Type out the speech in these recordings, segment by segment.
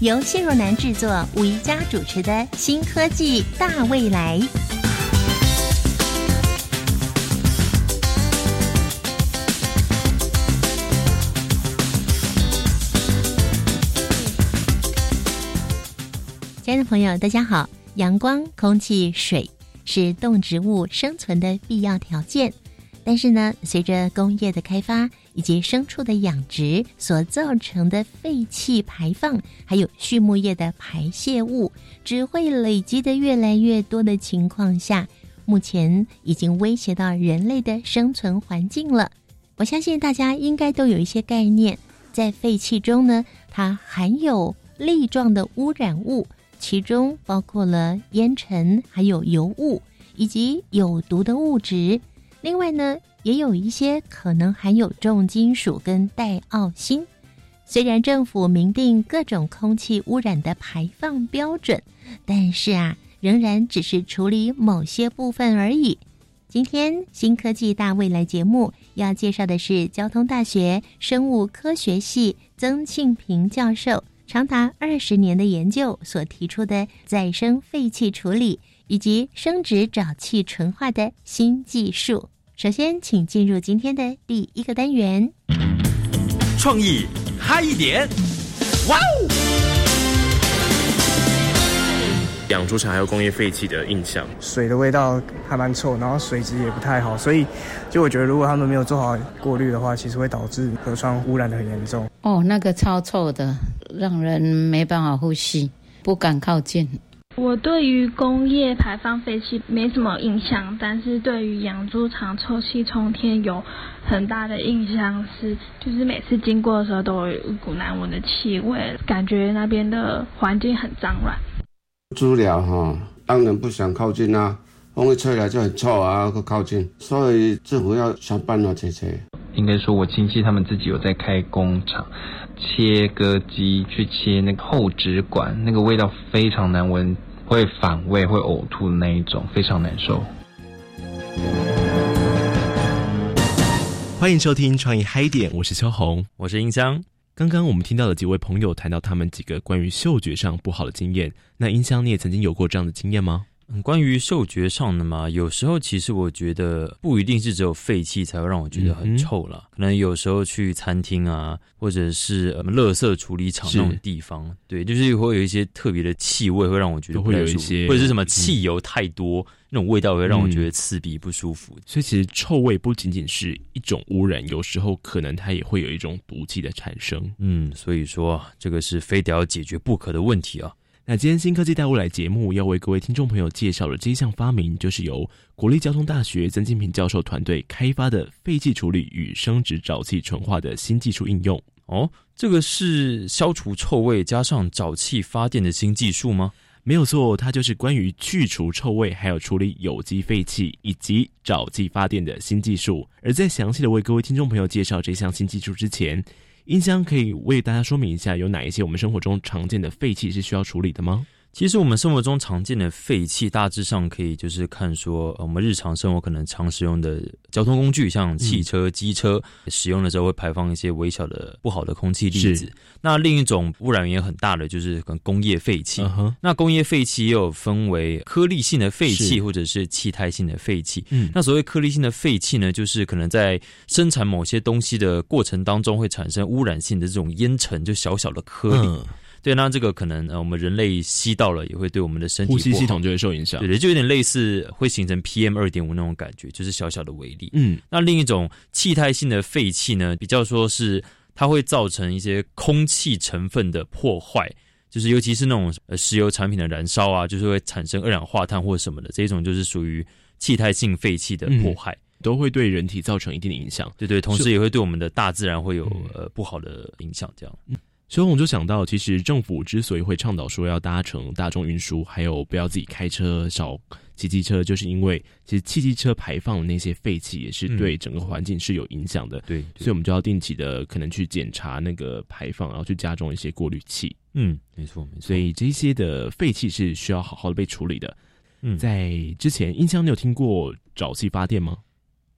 由谢若楠制作、吴宜佳主持的《新科技大未来》。亲爱的朋友，大家好！阳光、空气、水是动植物生存的必要条件，但是呢，随着工业的开发以及牲畜的养殖所造成的废气排放，还有畜牧业的排泄物，只会累积的越来越多的情况下，目前已经威胁到人类的生存环境了。我相信大家应该都有一些概念，在废气中呢，它含有粒状的污染物。其中包括了烟尘、还有油雾以及有毒的物质。另外呢，也有一些可能含有重金属跟带奥辛。虽然政府明定各种空气污染的排放标准，但是啊，仍然只是处理某些部分而已。今天新科技大未来节目要介绍的是交通大学生物科学系曾庆平教授。长达二十年的研究所提出的再生废气处理以及生殖沼气纯化的新技术。首先，请进入今天的第一个单元。创意嗨一点，哇哦！养猪场还有工业废气的印象，水的味道还蛮臭，然后水质也不太好，所以就我觉得如果他们没有做好过滤的话，其实会导致河川污染的很严重。哦，那个超臭的，让人没办法呼吸，不敢靠近。我对于工业排放废气没什么印象，但是对于养猪场臭气冲天有很大的印象，是就是每次经过的时候都有一股难闻的气味，感觉那边的环境很脏乱。猪寮哈，当然不想靠近啊，风一吹来就很臭啊，不靠近，所以政府要想办法解决。应该说，我亲戚他们自己有在开工厂，切割机去切那个厚纸管，那个味道非常难闻，会反胃、会呕吐的那一种，非常难受。欢迎收听创意嗨点，我是秋红，我是音箱。刚刚我们听到了几位朋友谈到他们几个关于嗅觉上不好的经验，那音箱你也曾经有过这样的经验吗？嗯，关于嗅觉上的嘛，有时候其实我觉得不一定是只有废气才会让我觉得很臭了，可能有时候去餐厅啊，或者是呃，垃圾处理厂那种地方，对，就是会有一些特别的气味会让我觉得会有一些，或者是什么汽油太多那种味道会让我觉得刺鼻不舒服。所以其实臭味不仅仅是一种污染，有时候可能它也会有一种毒气的产生。嗯，所以说这个是非得要解决不可的问题啊。那今天新科技带未来节目要为各位听众朋友介绍的这项发明，就是由国立交通大学曾金平教授团队开发的废气处理与生殖沼气纯化的新技术应用。哦，这个是消除臭味加上沼气发电的新技术吗？没有错，它就是关于去除臭味，还有处理有机废气以及沼气发电的新技术。而在详细的为各位听众朋友介绍这项新技术之前，音箱可以为大家说明一下，有哪一些我们生活中常见的废气是需要处理的吗？其实我们生活中常见的废气，大致上可以就是看说，我们日常生活可能常使用的交通工具，像汽车、机车，使用的时候会排放一些微小的不好的空气粒子。那另一种污染源很大的就是跟工业废气。那工业废气也有分为颗粒性的废气或者是气态性的废气。嗯，那所谓颗粒性的废气呢，就是可能在生产某些东西的过程当中会产生污染性的这种烟尘，就小小的颗粒。对，那这个可能呃，我们人类吸到了，也会对我们的身体呼吸系统就会受影响。对对，就有点类似会形成 PM 二点五那种感觉，就是小小的微粒。嗯，那另一种气态性的废气呢，比较说是它会造成一些空气成分的破坏，就是尤其是那种呃石油产品的燃烧啊，就是会产生二氧化碳或者什么的，这种就是属于气态性废气的破坏，都会对人体造成一定的影响。对对，同时也会对我们的大自然会有呃不好的影响，这样。所以我们就想到，其实政府之所以会倡导说要搭乘大众运输，还有不要自己开车、少骑机车，就是因为其实汽机车排放的那些废气也是对整个环境是有影响的。对，所以我们就要定期的可能去检查那个排放，然后去加装一些过滤器。嗯，没错没错。所以这些的废气是需要好好的被处理的。嗯，在之前，音箱你有听过沼气发电吗？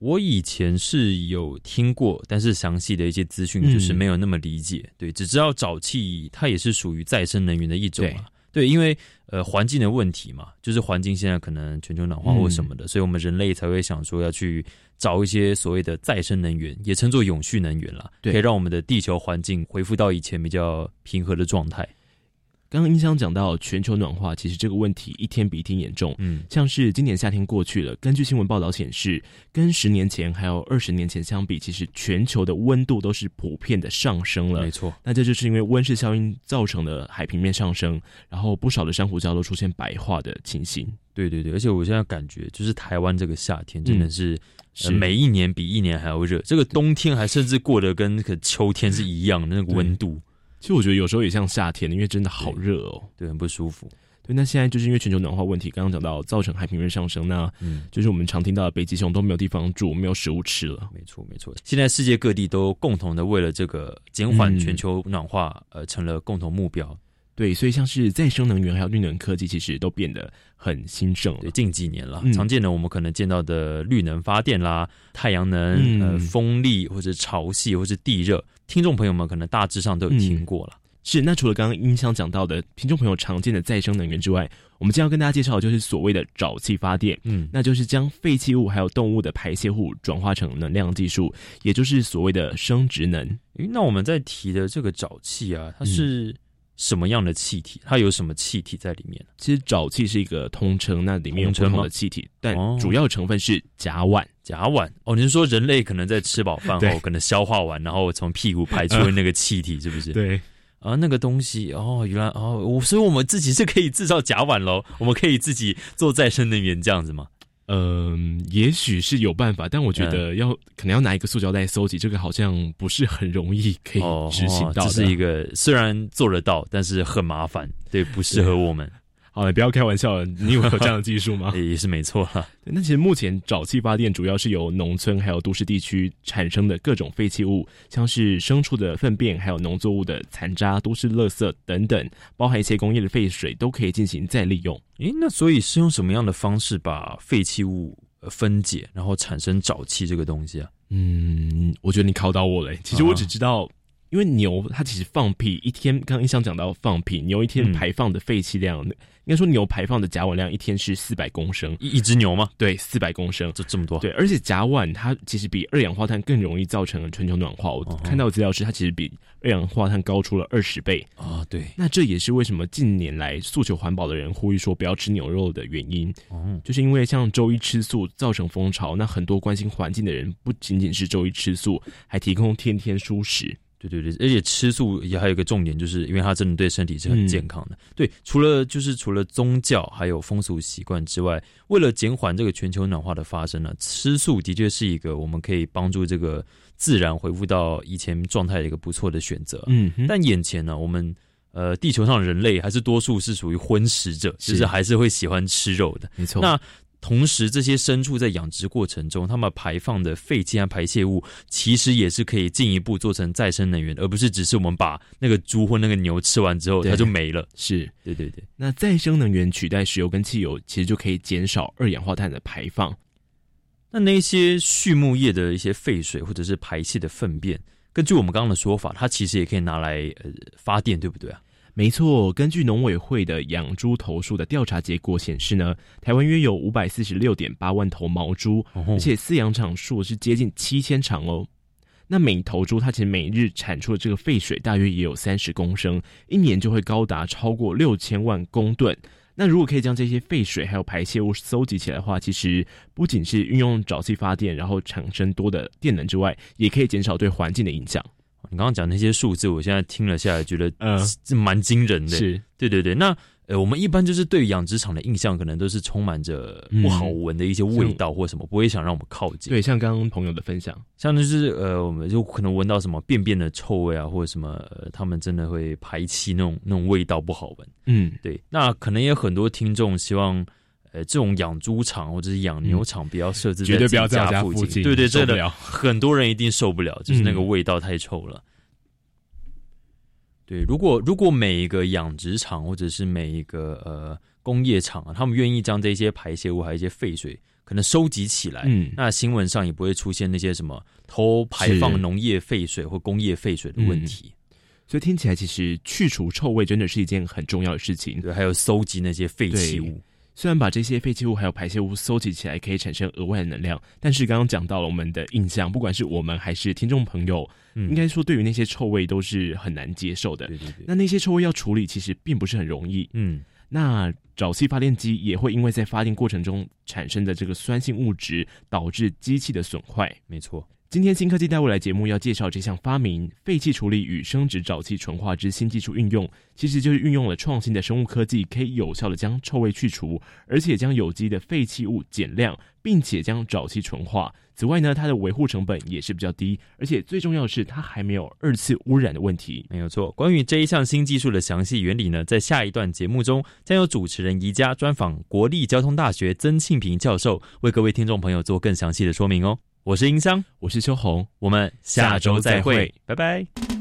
我以前是有听过，但是详细的一些资讯就是没有那么理解。对，只知道沼气它也是属于再生能源的一种嘛。对，因为呃环境的问题嘛，就是环境现在可能全球暖化或什么的，所以我们人类才会想说要去找一些所谓的再生能源，也称作永续能源啦，可以让我们的地球环境恢复到以前比较平和的状态。刚刚音箱讲到全球暖化，其实这个问题一天比一天严重。嗯，像是今年夏天过去了，根据新闻报道显示，跟十年前还有二十年前相比，其实全球的温度都是普遍的上升了。没错，那这就是因为温室效应造成的海平面上升，然后不少的珊瑚礁都出现白化的情形。对对对，而且我现在感觉，就是台湾这个夏天真的是每一年比一年还要热，这个冬天还甚至过得跟那个秋天是一样的那个温度。其实我觉得有时候也像夏天，因为真的好热哦，对，很不舒服。对，那现在就是因为全球暖化问题，刚刚讲到造成海平面上升，那就是我们常听到的北极熊都没有地方住，没有食物吃了。没错，没错。现在世界各地都共同的为了这个减缓全球暖化，呃，成了共同目标。对，所以像是再生能源还有绿能科技，其实都变得很兴盛。对，近几年了，常见的我们可能见到的绿能发电啦、太阳能、呃、风力或者潮汐或者地热，听众朋友们可能大致上都有听过了。是，那除了刚刚音箱讲到的听众朋友常见的再生能源之外，我们今天要跟大家介绍的就是所谓的沼气发电。嗯，那就是将废弃物还有动物的排泄物转化成能量技术，也就是所谓的生殖能。诶，那我们在提的这个沼气啊，它是什么样的气体？它有什么气体在里面？其实沼气是一个通称，那里面有不同的气体，但主要成分是甲烷。甲烷哦，你是说人类可能在吃饱饭后，可能消化完，然后从屁股排出那个气体，是不是？对。啊，那个东西哦，原来哦，我所以我们自己是可以制造甲烷喽，我们可以自己做再生能源这样子吗？嗯，也许是有办法，但我觉得要可能要拿一个塑胶袋收集，这个好像不是很容易可以执行到。这是一个虽然做得到，但是很麻烦，对，不适合我们。好，你不要开玩笑了。你以为有这样的技术吗？也是没错 哈。那其实目前沼气发电主要是由农村还有都市地区产生的各种废弃物，像是牲畜的粪便，还有农作物的残渣、都市垃圾等等，包含一些工业的废水，都可以进行再利用。诶，那所以是用什么样的方式把废弃物分解，然后产生沼气这个东西啊？嗯，我觉得你考倒我了。其实我只知道。因为牛它其实放屁一天，刚刚一想讲到放屁，牛一天排放的废气量，应该说牛排放的甲烷量一天是四百公升，一一只牛吗？对，四百公升，这这么多。对，而且甲烷它其实比二氧化碳更容易造成全球暖化。我看到资料是它其实比二氧化碳高出了二十倍啊。对，那这也是为什么近年来诉求环保的人呼吁说不要吃牛肉的原因。哦，就是因为像周一吃素造成风潮，那很多关心环境的人不仅仅是周一吃素，还提供天天蔬食。对对对，而且吃素也还有一个重点，就是因为它真的对身体是很健康的。对，除了就是除了宗教还有风俗习惯之外，为了减缓这个全球暖化的发生呢，吃素的确是一个我们可以帮助这个自然恢复到以前状态的一个不错的选择。嗯，但眼前呢，我们呃地球上人类还是多数是属于荤食者，就是还是会喜欢吃肉的。没错。那同时，这些牲畜在养殖过程中，它们排放的废气和排泄物，其实也是可以进一步做成再生能源，而不是只是我们把那个猪或那个牛吃完之后，它就没了。是对对对。那再生能源取代石油跟汽油，其实就可以减少二氧化碳的排放。那那些畜牧业的一些废水或者是排泄的粪便，根据我们刚刚的说法，它其实也可以拿来呃发电，对不对啊？没错，根据农委会的养猪头数的调查结果显示呢，台湾约有五百四十六点八万头毛猪，而且饲养场数是接近七千场哦。那每头猪它其实每日产出的这个废水大约也有三十公升，一年就会高达超过六千万公吨。那如果可以将这些废水还有排泄物搜集起来的话，其实不仅是运用沼气发电，然后产生多的电能之外，也可以减少对环境的影响。你刚刚讲那些数字，我现在听了下来，觉得呃是蛮惊人的。是对对对。那呃，我们一般就是对养殖场的印象，可能都是充满着不好闻的一些味道或什么，不会想让我们靠近。对，像刚刚朋友的分享，像就是呃，我们就可能闻到什么便便的臭味啊，或者什么，呃，他们真的会排气那种那种味道不好闻。嗯，对。那可能也有很多听众希望，呃，这种养猪场或者是养牛场不要设置绝对不要在家附近。对对，真的很多人一定受不了，就是那个味道太臭了。对，如果如果每一个养殖场或者是每一个呃工业厂啊，他们愿意将这些排泄物还有一些废水可能收集起来，嗯，那新闻上也不会出现那些什么偷排放农业废水或工业废水的问题。所以听起来，其实去除臭味真的是一件很重要的事情。对，还有搜集那些废弃物。虽然把这些废弃物还有排泄物收集起来可以产生额外的能量，但是刚刚讲到了我们的印象，不管是我们还是听众朋友，应该说对于那些臭味都是很难接受的。对对对。那那些臭味要处理，其实并不是很容易。嗯。那沼气发电机也会因为在发电过程中产生的这个酸性物质，导致机器的损坏。没错。今天新科技带未来节目要介绍这项发明——废气处理与生殖沼气纯化之新技术运用，其实就是运用了创新的生物科技，可以有效的将臭味去除，而且将有机的废弃物减量，并且将沼气纯化。此外呢，它的维护成本也是比较低，而且最重要的是，它还没有二次污染的问题。没有错。关于这一项新技术的详细原理呢，在下一段节目中，将由主持人宜家专访国立交通大学曾庆平教授，为各位听众朋友做更详细的说明哦。我是音箱，我是秋红，我们下周再会，拜拜。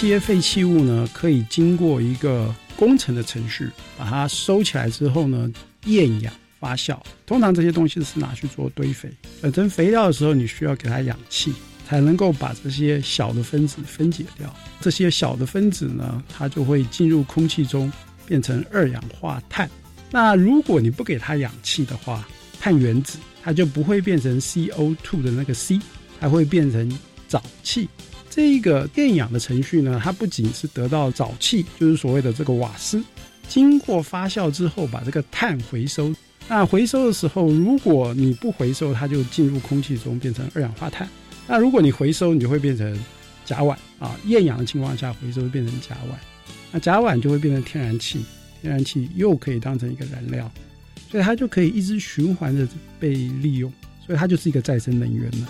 些废弃物呢，可以经过一个工程的程序，把它收起来之后呢，厌氧发酵。通常这些东西是拿去做堆肥，本成肥料的时候，你需要给它氧气，才能够把这些小的分子分解掉。这些小的分子呢，它就会进入空气中，变成二氧化碳。那如果你不给它氧气的话，碳原子它就不会变成 CO2 的那个 C，它会变成沼气。这一个电氧的程序呢，它不仅是得到沼气，就是所谓的这个瓦斯，经过发酵之后，把这个碳回收。那回收的时候，如果你不回收，它就进入空气中变成二氧化碳。那如果你回收，你就会变成甲烷啊。厌氧的情况下，回收变成甲烷，那甲烷就会变成天然气，天然气又可以当成一个燃料，所以它就可以一直循环的被利用，所以它就是一个再生能源了。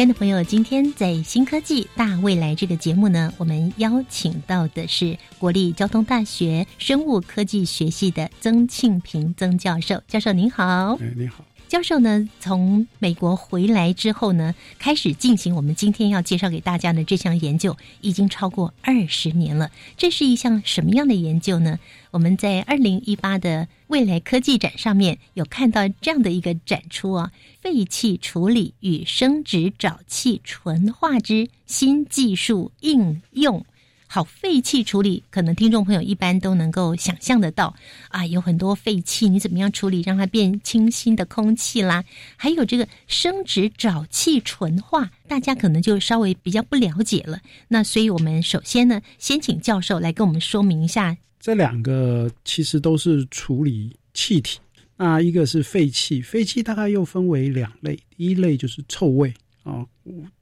亲爱的朋友，今天在新科技大未来这个节目呢，我们邀请到的是国立交通大学生物科技学系的曾庆平曾教授。教授您好，哎，你好。教授呢，从美国回来之后呢，开始进行我们今天要介绍给大家的这项研究，已经超过二十年了。这是一项什么样的研究呢？我们在二零一八的未来科技展上面有看到这样的一个展出啊，废气处理与生殖沼气纯化之新技术应用。好，废气处理可能听众朋友一般都能够想象得到啊，有很多废气，你怎么样处理让它变清新的空气啦？还有这个生殖沼气纯化，大家可能就稍微比较不了解了。那所以我们首先呢，先请教授来跟我们说明一下，这两个其实都是处理气体。那一个是废气，废气大概又分为两类，第一类就是臭味啊，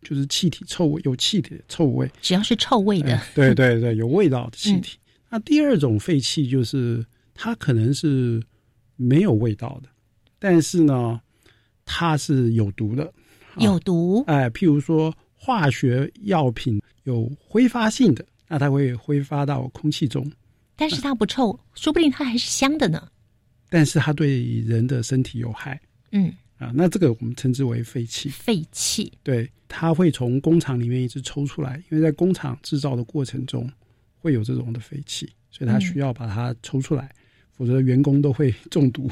就是气体臭味，有气体的臭味，只要是臭味的，对对对，有味道的气体。那第二种废气就是它可能是没有味道的，但是呢，它是有毒的，有毒。哎，譬如说化学药品有挥发性的，那它会挥发到空气中，但是它不臭，说不定它还是香的呢。但是它对人的身体有害。嗯啊，那这个我们称之为废气。废气，对，它会从工厂里面一直抽出来，因为在工厂制造的过程中会有这种的废气，所以它需要把它抽出来，否则员工都会 中毒。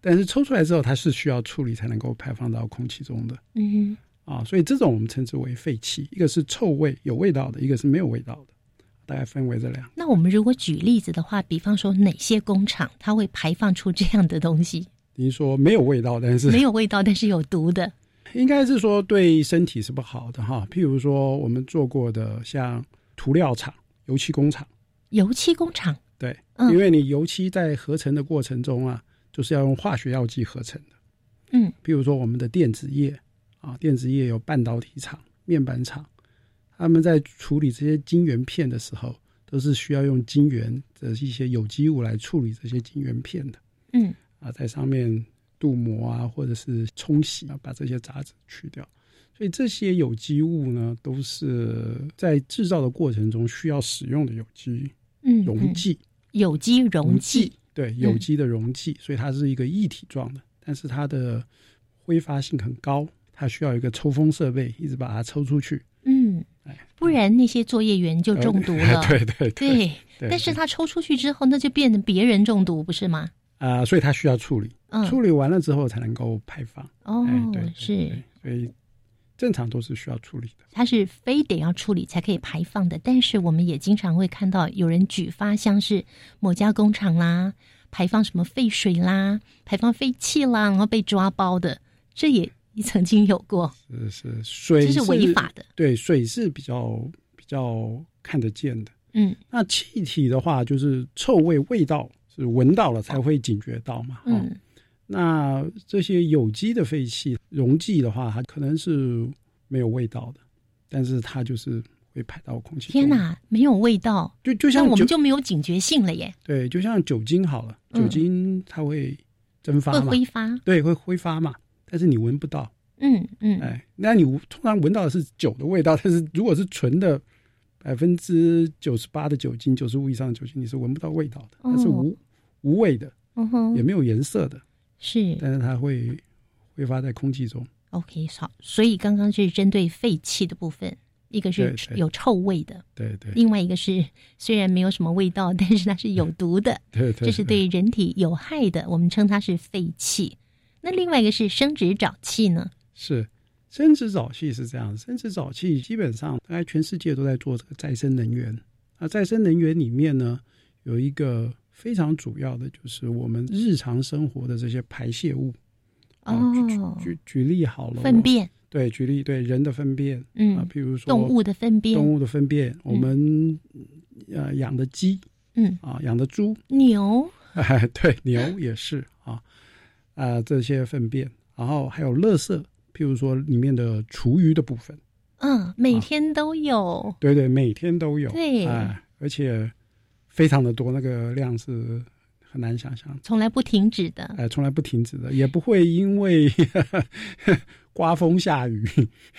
但是抽出来之后，它是需要处理才能够排放到空气中的。嗯啊，所以这种我们称之为废气，一个是臭味有味道的，一个是没有味道的，大概分为这两。那我们如果举例子的话，比方说哪些工厂它会排放出这样的东西？您说没有味道，但是没有味道，但是有毒的，应该是说对身体是不好的哈。譬如说我们做过的像涂料厂、油漆工厂、油漆工厂，对，嗯因为你油漆在合成的过程中啊，就是要用化学药剂合成的。嗯，譬如说我们的电子业啊，电子业有半导体厂、面板厂，他们在处理这些晶圆片的时候，都是需要用晶圆的一些有机物来处理这些晶圆片的。嗯啊，在上面镀膜啊，或者是冲洗啊，把这些杂质去掉。所以这些有机物呢，都是在制造的过程中需要使用的有机嗯，溶剂。有机溶剂，对，有机的溶剂，所以它是一个液体状的，但是它的挥发性很高，它需要一个抽风设备，一直把它抽出去。嗯，不然那些作业员就中毒 了。呃对对对，对但是它抽出去之后，那就变成别人中毒，不是吗？啊、所以它需要处理，嗯处理完了之后才能够排放。哦哎对，是，所以正常都是需要处理的。它是非得要处理才可以排放的。但是我们也经常会看到有人举发，像是某家工厂啦，排放什么废水啦，排放废气啦，然后被抓包的，这也 曾经有过。是是，水这是违法的。对，水是比较比较看得见的。嗯那气体的话，就是臭味、味道是闻到了才会警觉到嘛。哦嗯那这些有机的废气溶剂的话，它可能是没有味道的，但是它就是会排到空气。天哪，没有味道，就就像我们就没有警觉性了耶，对，就像酒精好了，嗯酒精它会蒸发会嘛，挥发。对，会挥发嘛，但是你闻不到。嗯嗯，哎，那你通常闻到的是酒的味道，但是如果是纯的百分之九十八的酒精、九十五以上的酒精，你是闻不到味道的，它是无、无味的，嗯哼，也没有颜色的，是但是它会挥发在空气中。OK 好。所以刚刚是针对废气的部分，一个是有臭味的，对对另外一个是虽然没有什么味道，但是它是有毒的，对对，这是对人体有害的，我们称它是废气。那另外一个是生殖沼气呢？是生殖沼气是这样，生殖沼气基本上大概全世界都在做这个再生能源。那再生能源里面呢，有一个非常主要的就是我们日常生活的这些排泄物。啊哦，举举例好了，粪便，对，举例对人的粪便，嗯啊，比如说动物的粪便动物的粪便，我们呃养的鸡，嗯啊，养的猪，牛，哎，对，牛也是啊，啊这些粪便，然后还有垃圾，譬如说里面的厨余的部分，嗯，每天都有，对对，每天都有，对哎，而且非常的多，那个量是很难想象。从来不停止的。哎，从来不停止的，也不会因为 刮风下雨，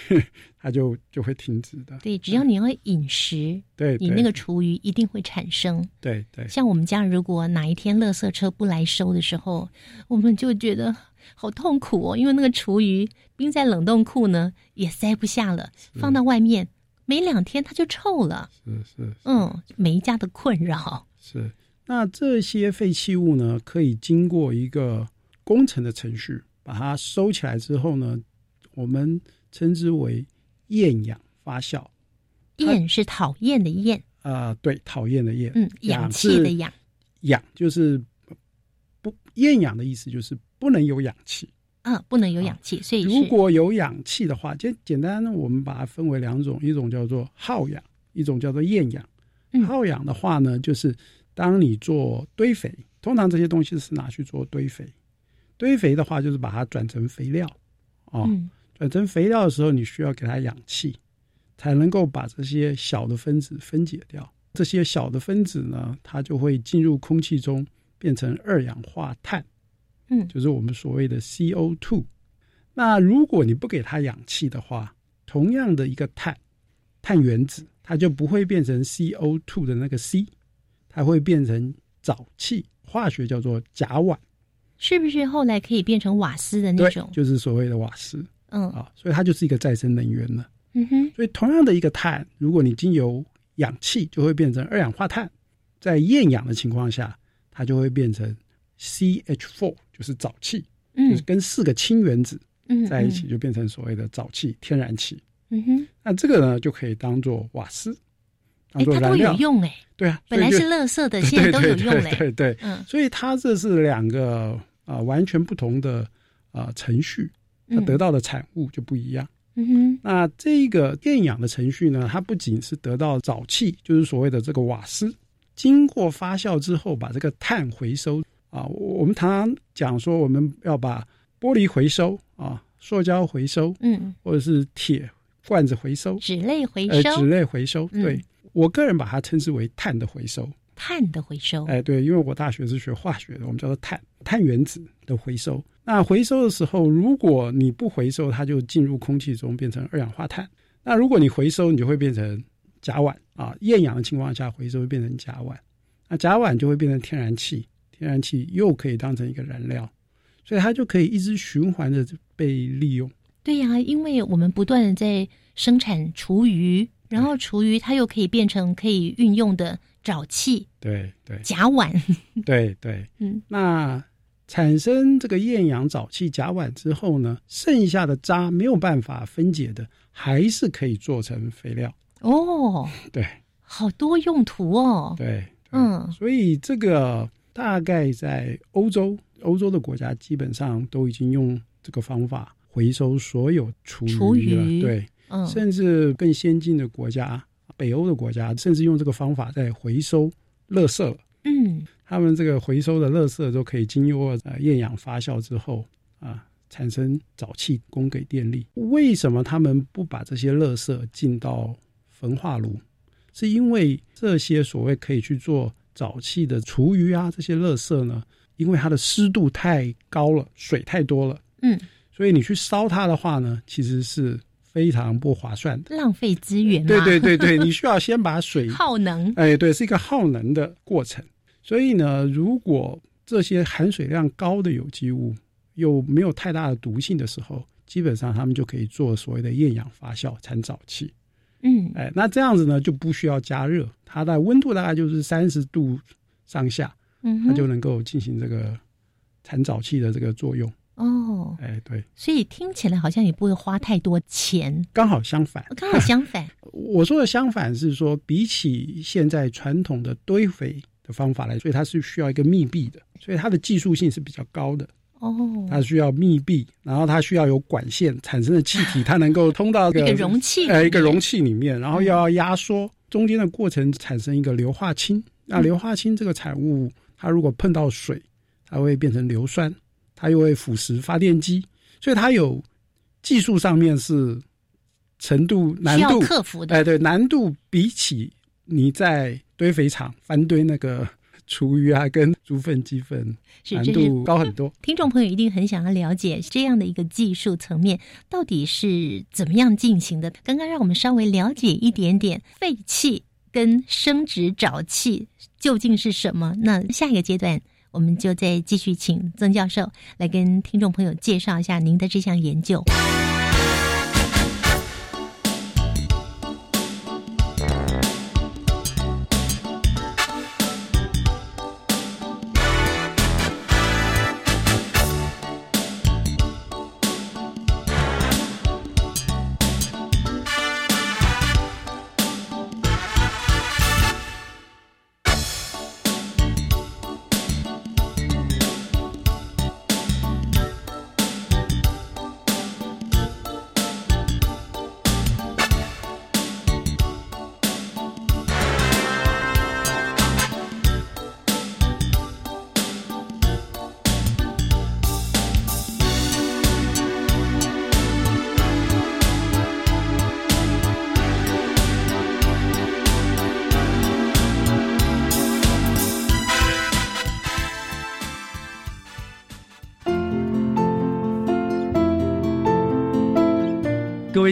它就就会停止的。对，只要你要饮食，对，对你那个厨余一定会产生。对对像我们家如果哪一天垃圾车不来收的时候，我们就觉得好痛苦哦，因为那个厨余冰在冷冻库呢也塞不下了，放到外面没两天它就臭了。是是嗯，每一家的困扰。是。那这些废弃物呢，可以经过一个工程的程序，把它收起来之后呢，我们称之为厌氧发酵。厌是讨厌的厌，啊、对，讨厌的厌，嗯，氧气的氧，氧就是不厌氧的意思，就是不能有氧气。啊，不能有氧气，所以如果有氧气的话，简简单我们把它分为两种，一种叫做耗氧，一种叫做厌氧。嗯耗氧的话呢，就是当你做堆肥，通常这些东西是拿去做堆肥。堆肥的话就是把它转成肥料，哦，嗯转成肥料的时候，你需要给它氧气，才能够把这些小的分子分解掉。这些小的分子呢，它就会进入空气中，变成二氧化碳，嗯就是我们所谓的 CO2。那如果你不给它氧气的话，同样的一个碳，碳原子，它就不会变成 CO2 的那个 C，它会变成沼气，化学叫做甲烷。是不是后来可以变成瓦斯的那对种，？就是所谓的瓦斯嗯啊，所以它就是一个再生能源了。嗯哼，所以同样的一个碳，如果你经由氧气，就会变成二氧化碳，在厌氧的情况下，它就会变成 CH4，就是沼气，就嗯是跟四个氢原子嗯在一起，就变成所谓的沼气、天然气。嗯哼，那这个呢，就可以当做瓦斯，当哎，它都做燃料有。用哎，对啊，本来是垃圾的，现在都有用嘞。对对对，嗯所以它这是两个啊、完全不同的啊、程序，它嗯得到的产物就不一样。嗯哼，那这个厌氧的程序呢，它不仅是得到沼气，就是所谓的这个瓦斯，经过发酵之后，把这个碳回收啊。我我们常常讲说，我们要把玻璃回收啊，塑胶回收，嗯，或者是铁罐子回收，纸类回呃，收纸，类回收。嗯对我个人把它称之为碳的回收。碳的回收。哎，对，因为我大学是学化学的，我们叫做碳碳原子的回收。那回收的时候，如果你不回收，它就进入空气中变成二氧化碳。那如果你回收，你就会变成甲烷啊。厌氧的情况下，回收会变成甲烷，那甲烷就会变成天然气，天然气又可以当成一个燃料，所以它就可以一直循环的被利用。对呀、因为我们不断的在生产厨余，然后厨余它又可以变成可以运用的沼气、对对甲烷。对对，嗯，那产生这个厌氧沼气甲烷之后呢，剩下的渣没有办法分解的，还是可以做成肥料。哦，对好多用途哦。对，嗯所以这个大概在欧洲，欧洲的国家基本上都已经用这个方法回收所有厨厨余了。余对，嗯甚至更先进的国家，北欧的国家，甚至用这个方法在回收垃圾了。嗯他们这个回收的垃圾都可以经过呃厌氧发酵之后啊，产生沼气供给电力。为什么他们不把这些垃圾进到焚化炉？是因为这些所谓可以去做沼气的厨余啊，这些垃圾呢，因为它的湿度太高了，水太多了，嗯，所以你去烧它的话呢，其实是非常不划算的。浪费资源嘛。对对对对，你需要先把水 耗能。哎，对，是一个耗能的过程。所以呢，如果这些含水量高的有机物又没有太大的毒性的时候，基本上他们就可以做所谓的厌氧发酵产沼气。嗯哎，那这样子呢就不需要加热，它的温度大概就是三十度上下，嗯，它就能够进行这个产沼气的这个作用。哦，哎，对，所以听起来好像也不会花太多钱，刚好相反。刚好相反。我说的相反是说，比起现在传统的堆肥的方法来，所以它是需要一个密闭的，所以它的技术性是比较高的。哦，它需要密闭，然后它需要有管线产生的气体，它能够通到一个容器里面。呃，一个容器里面，然后又要压缩，中间的过程产生一个硫化氢。那硫化氢这个产物，它如果碰到水，它会变成硫酸，它又会腐蚀发电机，所以它有技术上面是程度难度克服的。哎，对，难度比起你在堆肥厂翻堆那个厨余啊跟猪粪鸡粪难度高很多。听众朋友一定很想要了解这样的一个技术层面到底是怎么样进行的。刚刚让我们稍微了解一点点废气跟生殖沼气究竟是什么。那下一个阶段，我们就再继续请曾教授来跟听众朋友介绍一下您的这项研究。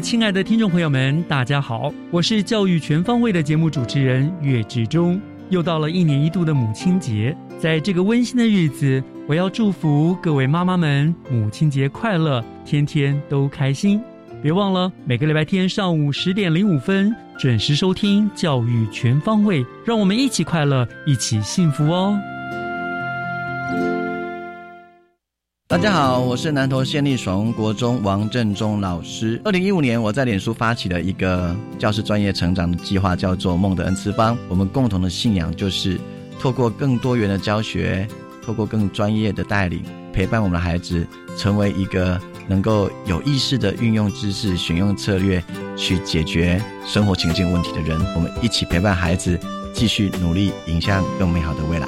亲爱的听众朋友们，大家好，我是教育全方位的节目主持人岳志忠。又到了一年一度的母亲节，在这个温馨的日子，我要祝福各位妈妈们母亲节快乐，天天都开心。别忘了每个礼拜天上午十点零五分准时收听《教育全方位》，让我们一起快乐，一起幸福哦。大家好，我是南投县立爽文国中王正中老师。二零一五年，我在脸书发起了一个教师专业成长的计划，叫做“梦的恩赐帮”。我们共同的信仰就是，透过更多元的教学，透过更专业的带领，陪伴我们的孩子，成为一个能够有意识的运用知识、选用策略去解决生活情境问题的人。我们一起陪伴孩子，继续努力，迎向更美好的未来。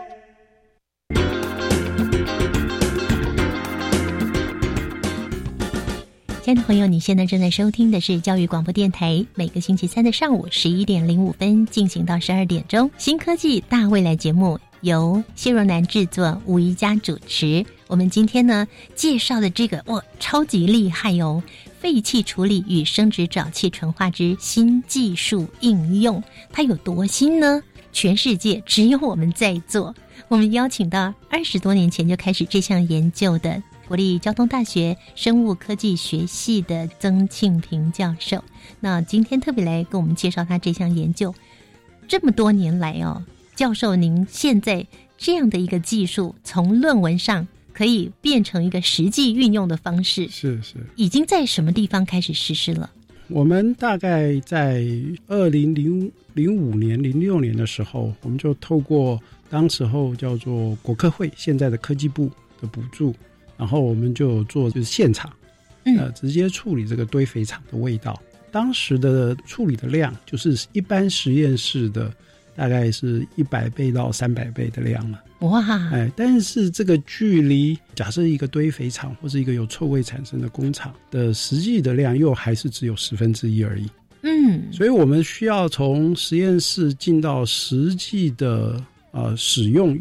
亲爱的朋友，你现在正在收听的是教育广播电台，每个星期三的上午十一点零五分进行到十二点钟，新科技大未来节目由谢若楠制作，吴一佳主持。我们今天呢介绍的这个哇，超级厉害哦！废气处理与生殖沼气纯化之新技术应用，它有多新呢？全世界只有我们在做。我们邀请到二十多年前就开始这项研究的。国立交通大学生物科技学系的曾庆平教授，那今天特别来跟我们介绍他这项研究。这么多年来哦，教授，您现在这样的一个技术，从论文上可以变成一个实际运用的方式，是是，已经在什么地方开始实施了？我们大概在二零零零五年、零六年的时候，我们就透过当时候叫做国科会，现在的科技部的补助。然后我们就做就是现场，呃，直接处理这个堆肥厂的味道。当时的处理的量就是一般实验室的大概是一百倍到三百倍的量了。哇！哎，但是这个距离，假设一个堆肥厂或是一个有臭味产生的工厂的实际的量，又还是只有十分之一而已。嗯，所以我们需要从实验室进到实际的呃使用，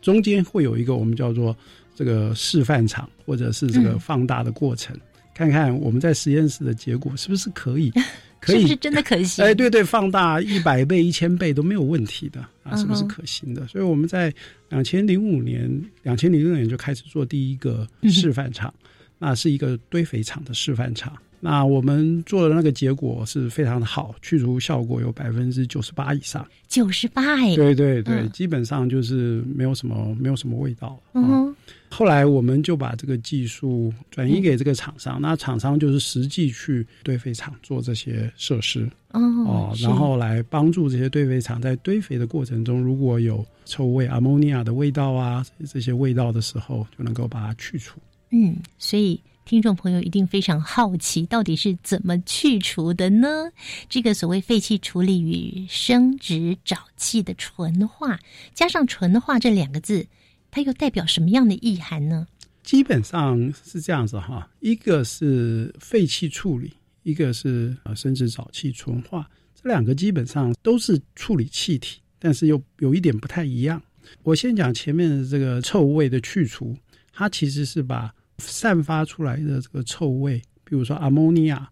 中间会有一个我们叫做。这个示范场或者是这个放大的过程，看看我们在实验室的结果是不是可以，可以是真的可行？哎，对对，放大一百倍、一千倍都没有问题的啊，是不是可行的？所以我们在两千零五年、两千零六年就开始做第一个示范场，那是一个堆肥厂的示范场。那我们做的那个结果是非常的好，去除效果有百分之九十八以上。九十八哎，对对对，基本上就是没有什么没有什么味道。嗯哼。后来我们就把这个技术转移给这个厂商，那厂商就是实际去堆肥厂做这些设施哦，然后来帮助这些堆肥厂在堆肥的过程中，如果有臭味、阿莫尼亚的味道啊这些味道的时候，就能够把它去除。嗯，所以。听众朋友一定非常好奇，到底是怎么去除的呢？这个所谓废气处理与生殖沼气的纯化，加上“纯化”这两个字，它又代表什么样的意涵呢？基本上是这样子哈，一个是废气处理，一个是呃生殖沼气纯化，这两个基本上都是处理气体，但是又有一点不太一样。我先讲前面的这个臭味的去除，它其实是把散发出来的这个臭味，比如说阿莫尼亚，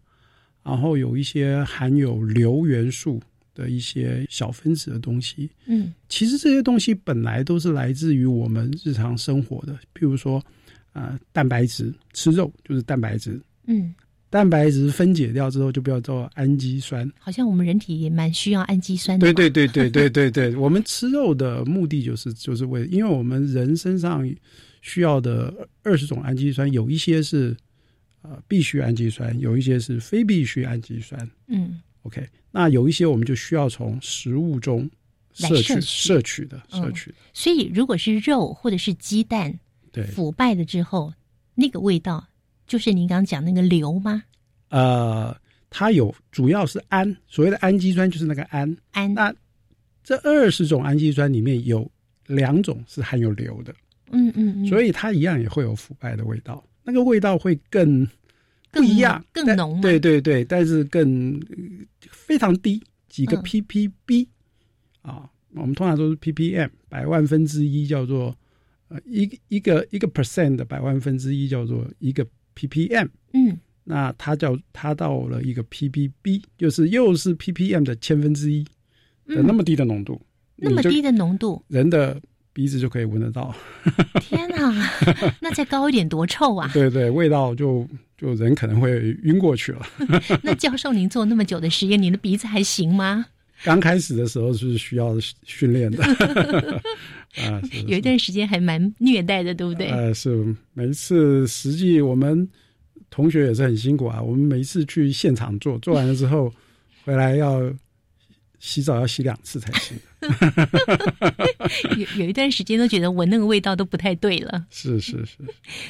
然后有一些含有硫元素的一些小分子的东西。嗯，其实这些东西本来都是来自于我们日常生活的，譬如说，啊、蛋白质，吃肉就是蛋白质，嗯，蛋白质分解掉之后就不要做氨基酸。好像我们人体也蛮需要氨基酸的。对对对对对对对，我们吃肉的目的就是就是为，因为我们人身上需要的二十种氨基酸，有一些是呃必需氨基酸，有一些是非必需氨基酸。嗯 OK，那有一些我们就需要从食物中摄取摄取摄取的嗯摄取的。所以如果是肉或者是鸡蛋对腐败了之后，那个味道就是您刚刚讲那个硫吗？呃，它有主要是氨，所谓的氨基酸就是那个氨。氨那这二十种氨基酸里面有两种是含有硫的，嗯嗯嗯，所以它一样也会有腐败的味道，那个味道会更不一样，但更浓吗？对对对，但是更呃非常低，几个嗯。Ppb、啊，我们通常都是 ppm 百万分之一叫做呃一一个一个 percent 的百万分之一叫做一个 ppm，嗯。那它叫它到了一个 ppb，就是又是 ppm 的千分之一的嗯。那么低的浓度，那么低的浓度，人的鼻子就可以闻得到。天哪，那再高一点多臭啊！对对，味道就就人可能会晕过去了。那教授，您做那么久的实验，您的鼻子还行吗？刚开始的时候是需要训练的，啊，是有一段时间还蛮虐待的，对不对？呃，是每一次实际我们同学也是很辛苦啊。我们每一次去现场做，做完了之后回来要洗澡要洗两次才行。有有一段时间都觉得闻那个味道都不太对了。是是是，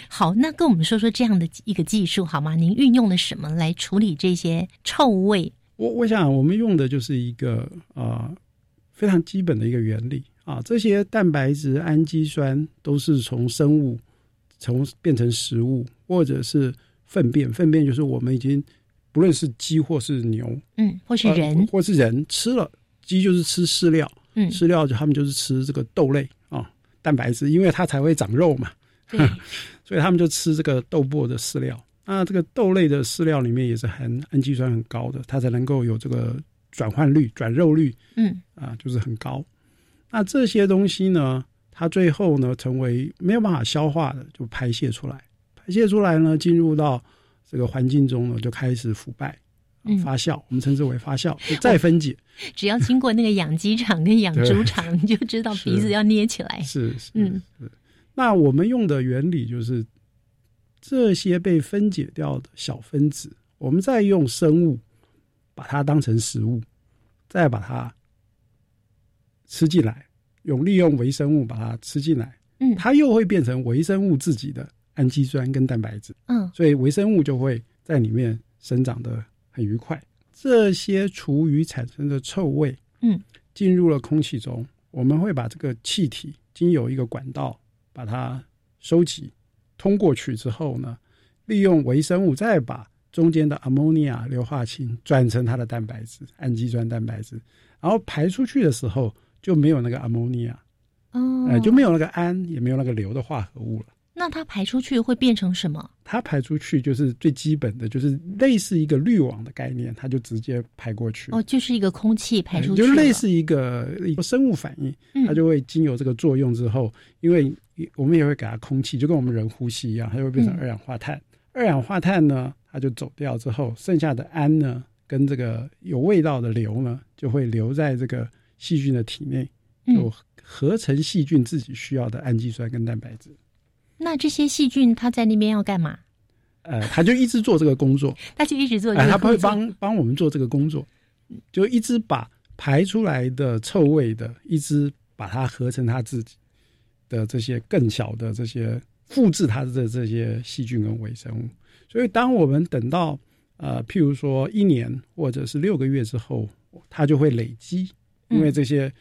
好，那跟我们说说这样的一个技术好吗？您运用了什么来处理这些臭味？我我想我们用的就是一个啊、呃非常基本的一个原理啊，这些蛋白质、氨基酸都是从生物从变成食物，或者是粪便，粪便就是我们已经不论是鸡或是牛，嗯，或是人呃，或是人吃了，鸡就是吃饲料，嗯饲料就他们就是吃这个豆类啊、蛋白质，因为它才会长肉嘛，对，所以他们就吃这个豆粕的饲料。那这个豆类的饲料里面也是含氨基酸很高的，它才能够有这个转换率、转肉率嗯啊，就是很高。那这些东西呢，它最后呢成为没有办法消化的，就排泄出来。排泄出来呢，进入到这个环境中呢，就开始腐败、嗯发酵，我们称之为发酵，就再分解。只要经过那个养鸡场跟养猪场，你就知道鼻子要捏起来。是是嗯是。那我们用的原理就是这些被分解掉的小分子，我们再用生物把它当成食物，再把它吃进来，用利用微生物把它吃进来，嗯它又会变成微生物自己的氨基酸跟蛋白质，嗯。所以微生物就会在里面生长的很愉快。这些厨余产生的臭味，嗯，进入了空气中，我们会把这个气体经由一个管道把它收集，通过去之后呢，利用微生物再把中间的 ammonia 硫化氢转成它的蛋白质，氨基酸蛋白质，然后排出去的时候就没有那个 ammonia，哦，呃，就没有那个氨，也没有那个硫的化合物了。那它排出去会变成什么？它排出去就是最基本的，就是类似一个滤网的概念，它就直接排过去。哦，就是一个空气排出去了，就是类似一个一个生物反应，嗯它就会经由这个作用之后，因为我们也会给它空气，就跟我们人呼吸一样，它就会变成嗯二氧化碳。二氧化碳呢，它就走掉之后，剩下的氨呢，跟这个有味道的硫呢，就会留在这个细菌的体内，嗯就合成细菌自己需要的氨基酸跟蛋白质。那这些细菌它在那边要干嘛？呃，它就一直做这个工作，它就一直做这哎，个他会帮帮我们做这个工作，就一直把排出来的臭味的，一直把它合成它自己的这些更小的这些复制它的这些细菌跟微生物。所以，当我们等到呃，譬如说一年或者是六个月之后，它就会累积，因为这些、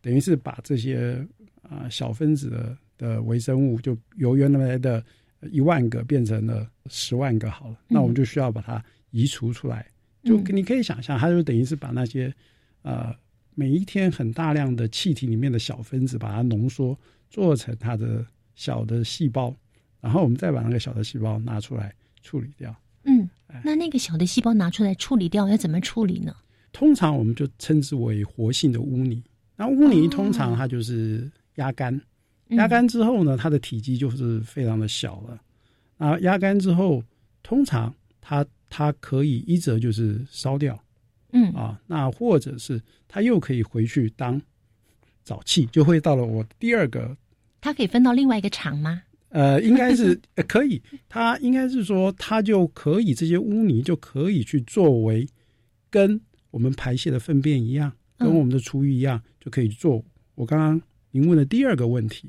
等于是把这些啊、小分子的的微生物，就由原来的一万个变成了十万个好了，那我们就需要把它移除出来。就嗯你可以想象，它就等于是把那些呃每一天很大量的气体里面的小分子，把它浓缩做成它的小的细胞，然后我们再把那个小的细胞拿出来处理掉。嗯，哎那那个小的细胞拿出来处理掉，要怎么处理呢？通常我们就称之为活性的污泥。那污泥通常它就是压干，嗯压干之后呢，它的体积就是非常的小了。啊压干之后，通常它它可以一则就是烧掉，嗯。啊，那或者是它又可以回去当沼气，就会到了我第二个它可以分到另外一个厂吗？呃，应该是、呃可以，它应该是说，它就可以这些污泥就可以去作为跟我们排泄的粪便一样，跟嗯。我们的厨余一样，就可以做我刚刚您问的第二个问题，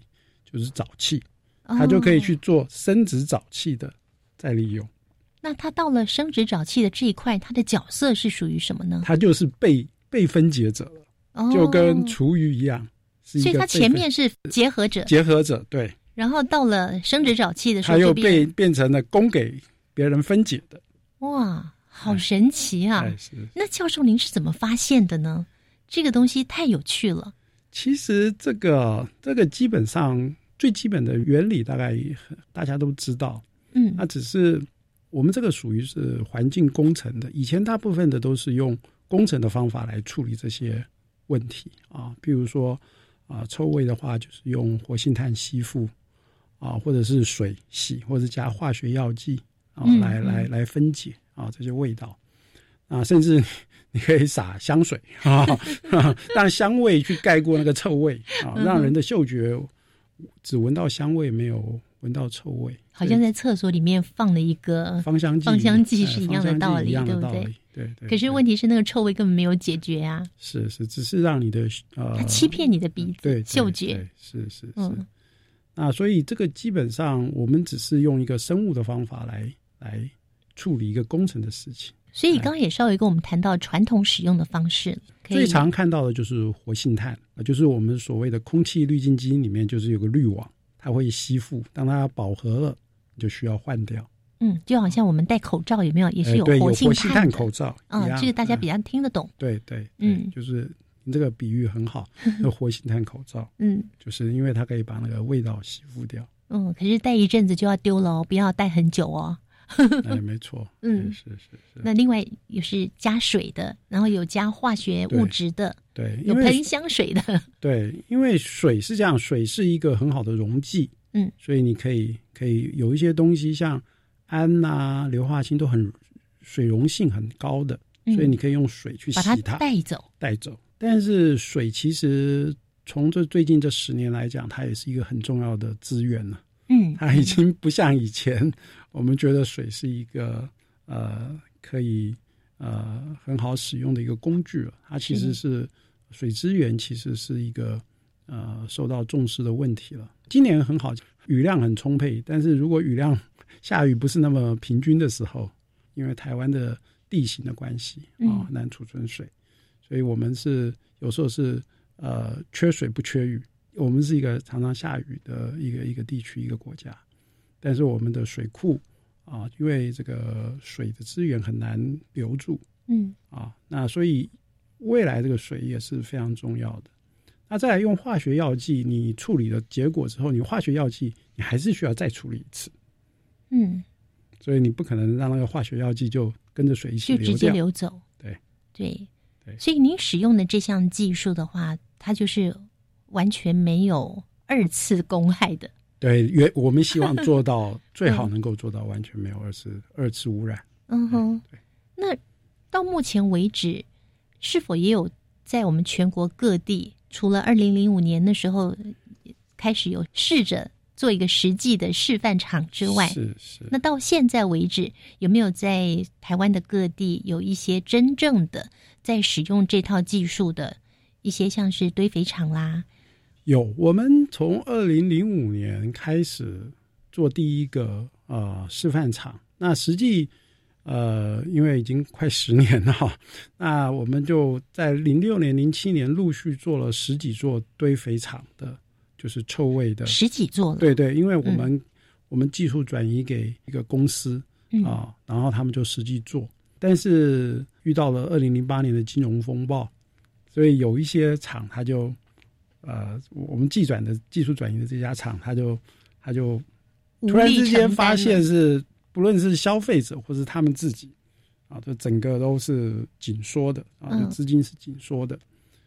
就是沼气，它就可以去做生殖沼气的再利用，那它到了生殖沼气的这一块，它的角色是属于什么呢？它就是被被分解者了，哦就跟厨余一样，是一所以它个被分前面是结合者，结合者，对，然后到了生殖沼气的时候，它又被变成了供给别人分解的。哇，好神奇啊！那教授您是怎么发现的呢？这个东西太有趣了。其实这个这个基本上最基本的原理大概大家都知道，嗯。那只是我们这个属于是环境工程的，以前大部分的都是用工程的方法来处理这些问题啊，比如说啊臭味的话，就是用活性炭吸附啊，或者是水洗，或者加化学药剂啊嗯来来嗯。来分解啊这些味道。啊，甚至你可以撒香水啊，让香味去盖过那个臭味啊，让人的嗅觉只闻到香味，没有闻到臭味。好像在厕所里面放了一个芳香剂芳香剂哎是一样的道理，一样的对不对道理？对对可是问题是，那个臭味根本没有解决啊，是是，只是让你的呃它欺骗你的鼻子、对对嗅觉对。是是是。嗯那所以这个基本上我们只是用一个生物的方法来来处理一个工程的事情。所以刚刚也稍微跟我们谈到传统使用的方式，最常看到的就是活性炭，呃就是我们所谓的空气滤净机里面就是有个滤网，它会吸附，当它饱和了，就需要换掉。嗯，就好像我们戴口罩有没有也是有活性活性炭口罩嗯这个大家比较听得懂。对对，嗯就是你这个比喻很好，那活性炭口罩，嗯就是因为它可以把那个味道吸附掉。嗯，可是戴一阵子就要丢了哦，不要戴很久哦。哎，没错，嗯，是是是。那另外也是加水的，然后有加化学物质的，对，有喷香水的。对，因为水是这样，水是一个很好的溶剂，嗯，所以你可以可以有一些东西，像氨呐、硫化氢都很水溶性很高的，嗯所以你可以用水去把它，带走。带走。但是水其实从这最近这十年来讲，它也是一个很重要的资源了。嗯，它已经不像以前我们觉得水是一个呃可以呃很好使用的一个工具了。它其实是水资源，其实是一个呃受到重视的问题了。今年很好，雨量很充沛，但是如果雨量下雨不是那么平均的时候，因为台湾的地形的关系啊、嗯很难储存水，所以我们是有时候是呃缺水不缺雨。我们是一个常常下雨的一个一个地区一个国家，但是我们的水库啊，因为这个水的资源很难留住嗯啊，那所以未来这个水也是非常重要的。那再来用化学药剂，你处理的结果之后，你化学药剂你还是需要再处理一次，嗯，所以你不可能让那个化学药剂就跟着水一起就直接。流走。对对对所以您使用的这项技术的话，它就是完全没有二次公害的。对，原我们希望做到 最好能够做到完全没有二次二次污染。嗯哼，那到目前为止，是否也有在我们全国各地，除了二零零五年的时候开始有试着做一个实际的示范场之外，是是。那到现在为止，有没有在台湾的各地有一些真正的在使用这套技术的一些，像是堆肥厂啦？有，我们从二零零五年开始做第一个呃示范场，那实际呃因为已经快十年了哈，那我们就在零六年、零七年陆续做了十几座堆肥厂的，就是臭味的十几座了。对对，因为我们、我们技术转移给一个公司嗯。啊，然后他们就实际做，但是遇到了二零零八年的金融风暴，所以有一些厂它就呃，我们技转的技术转移的这家厂，他就他就突然之间发现是不论是消费者或是他们自己啊，就整个都是紧缩的啊，嗯就资金是紧缩的，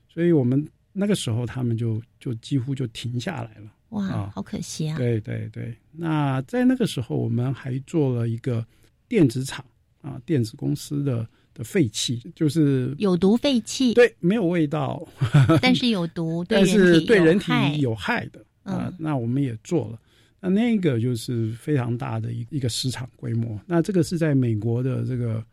所以我们那个时候他们就就几乎就停下来了。哇，啊好可惜啊！对对对，那在那个时候，我们还做了一个电子厂啊，电子公司的的废气，就是有毒废气，对，没有味道，但是有毒，但是对人体有害。的啊、嗯。那我们也做了。那那个就是非常大的一一个市场规模。那这个是在美国的这个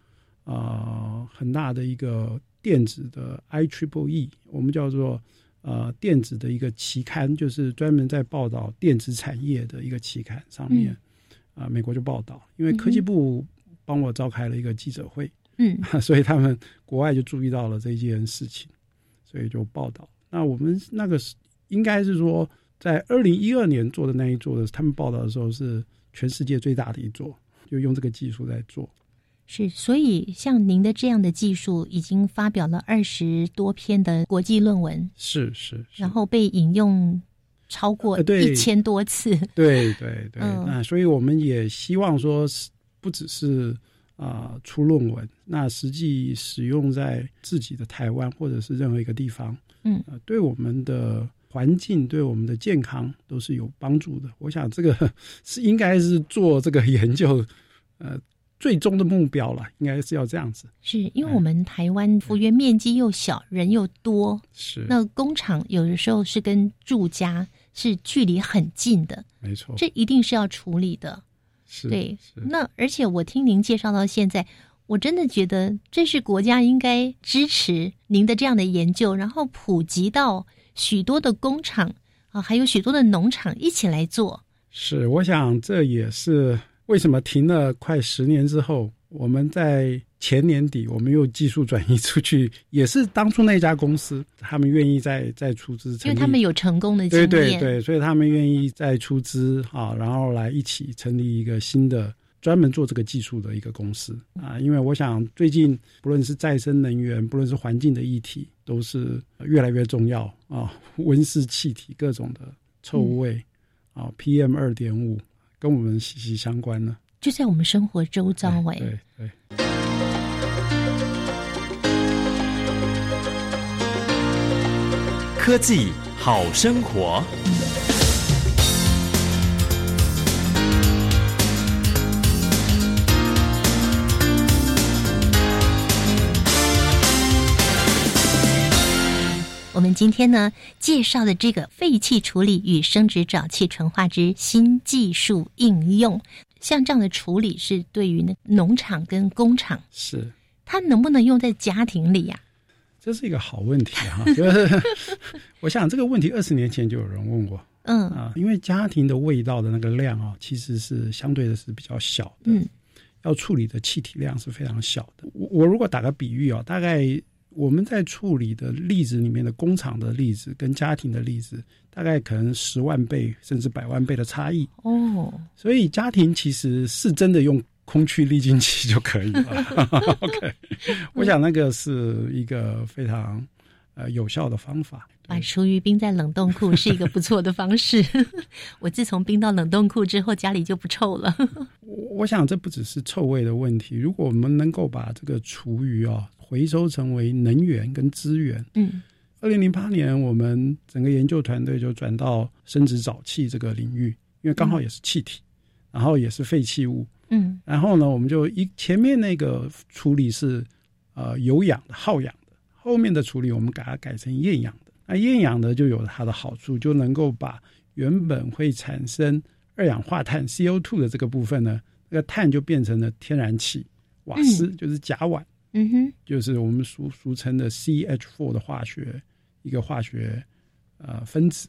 呃很大的一个电子的 I Triple E，我们叫做呃电子的一个期刊，就是专门在报道电子产业的一个期刊上面啊、美国就报道，因为科技部帮我召开了一个记者会，嗯，所以他们国外就注意到了这件事情，所以就报道。那我们那个是应该是说，在二零一二年做的那一座的，他们报道的时候是全世界最大的一座，就用这个技术在做。是，所以像您的这样的技术，已经发表了二十多篇的国际论文，是是，然后被引用超过一千多次。对对对，嗯那所以我们也希望说是，不只是啊、出论文，那实际使用在自己的台湾或者是任何一个地方，嗯呃，对我们的环境、对我们的健康都是有帮助的。我想这个是应该是做这个研究，呃，最终的目标了，应该是要这样子。是因为我们台湾幅员面积又小，人又多，是那工厂有的时候是跟住家是距离很近的，没错，这一定是要处理的。是对，那而且我听您介绍到现在，我真的觉得这是国家应该支持您的这样的研究，然后普及到许多的工厂啊，还有许多的农场一起来做。是，我想这也是为什么停了快十年之后，我们在前年底我们又技术转移出去，也是当初那家公司他们愿意再再出资成立，因为他们有成功的经验，对对对，所以他们愿意再出资啊，然后来一起成立一个新的专门做这个技术的一个公司啊。因为我想最近不论是再生能源，不论是环境的议题，都是越来越重要啊，温室气体各种的臭味、啊，PM 二点五跟我们息息相关呢。就在我们生活周遭哎、对对。科技好生活。我们今天呢介绍的这个废气处理与生殖沼气纯化之新技术应用，像这样的处理是对于那农场跟工厂，是它能不能用在家庭里呀、这是一个好问题哈、就 是 我想这个问题二十年前就有人问过，嗯啊，因为家庭的味道的那个量啊，其实是相对的是比较小的，嗯，要处理的气体量是非常小的。我我如果打个比喻啊，大概我们在处理的例子里面的工厂的例子跟家庭的例子，大概可能十万倍甚至百万倍的差异。哦，所以家庭其实是真的用空气滤净器就可以了。OK，我想那个是一个非常呃有效的方法。把厨余冰在冷冻库是一个不错的方式。我自从冰到冷冻库之后，家里就不臭了。我想这不只是臭味的问题，如果我们能够把这个厨余啊回收成为能源跟资源，嗯，二零零八年我们整个研究团队就转到生殖沼气这个领域，因为刚好也是气体，然后也是废弃物，嗯。然后呢，我们就一前面那个处理是呃有氧的耗氧的，后面的处理我们给它改成厌氧的。那厌氧的就有它的好处，就能够把原本会产生二氧化碳 CO2 的这个部分呢，那个碳就变成了天然气，瓦斯、就是甲烷，嗯哼，就是我们俗俗称的 CH4 的化学一个化学呃分子。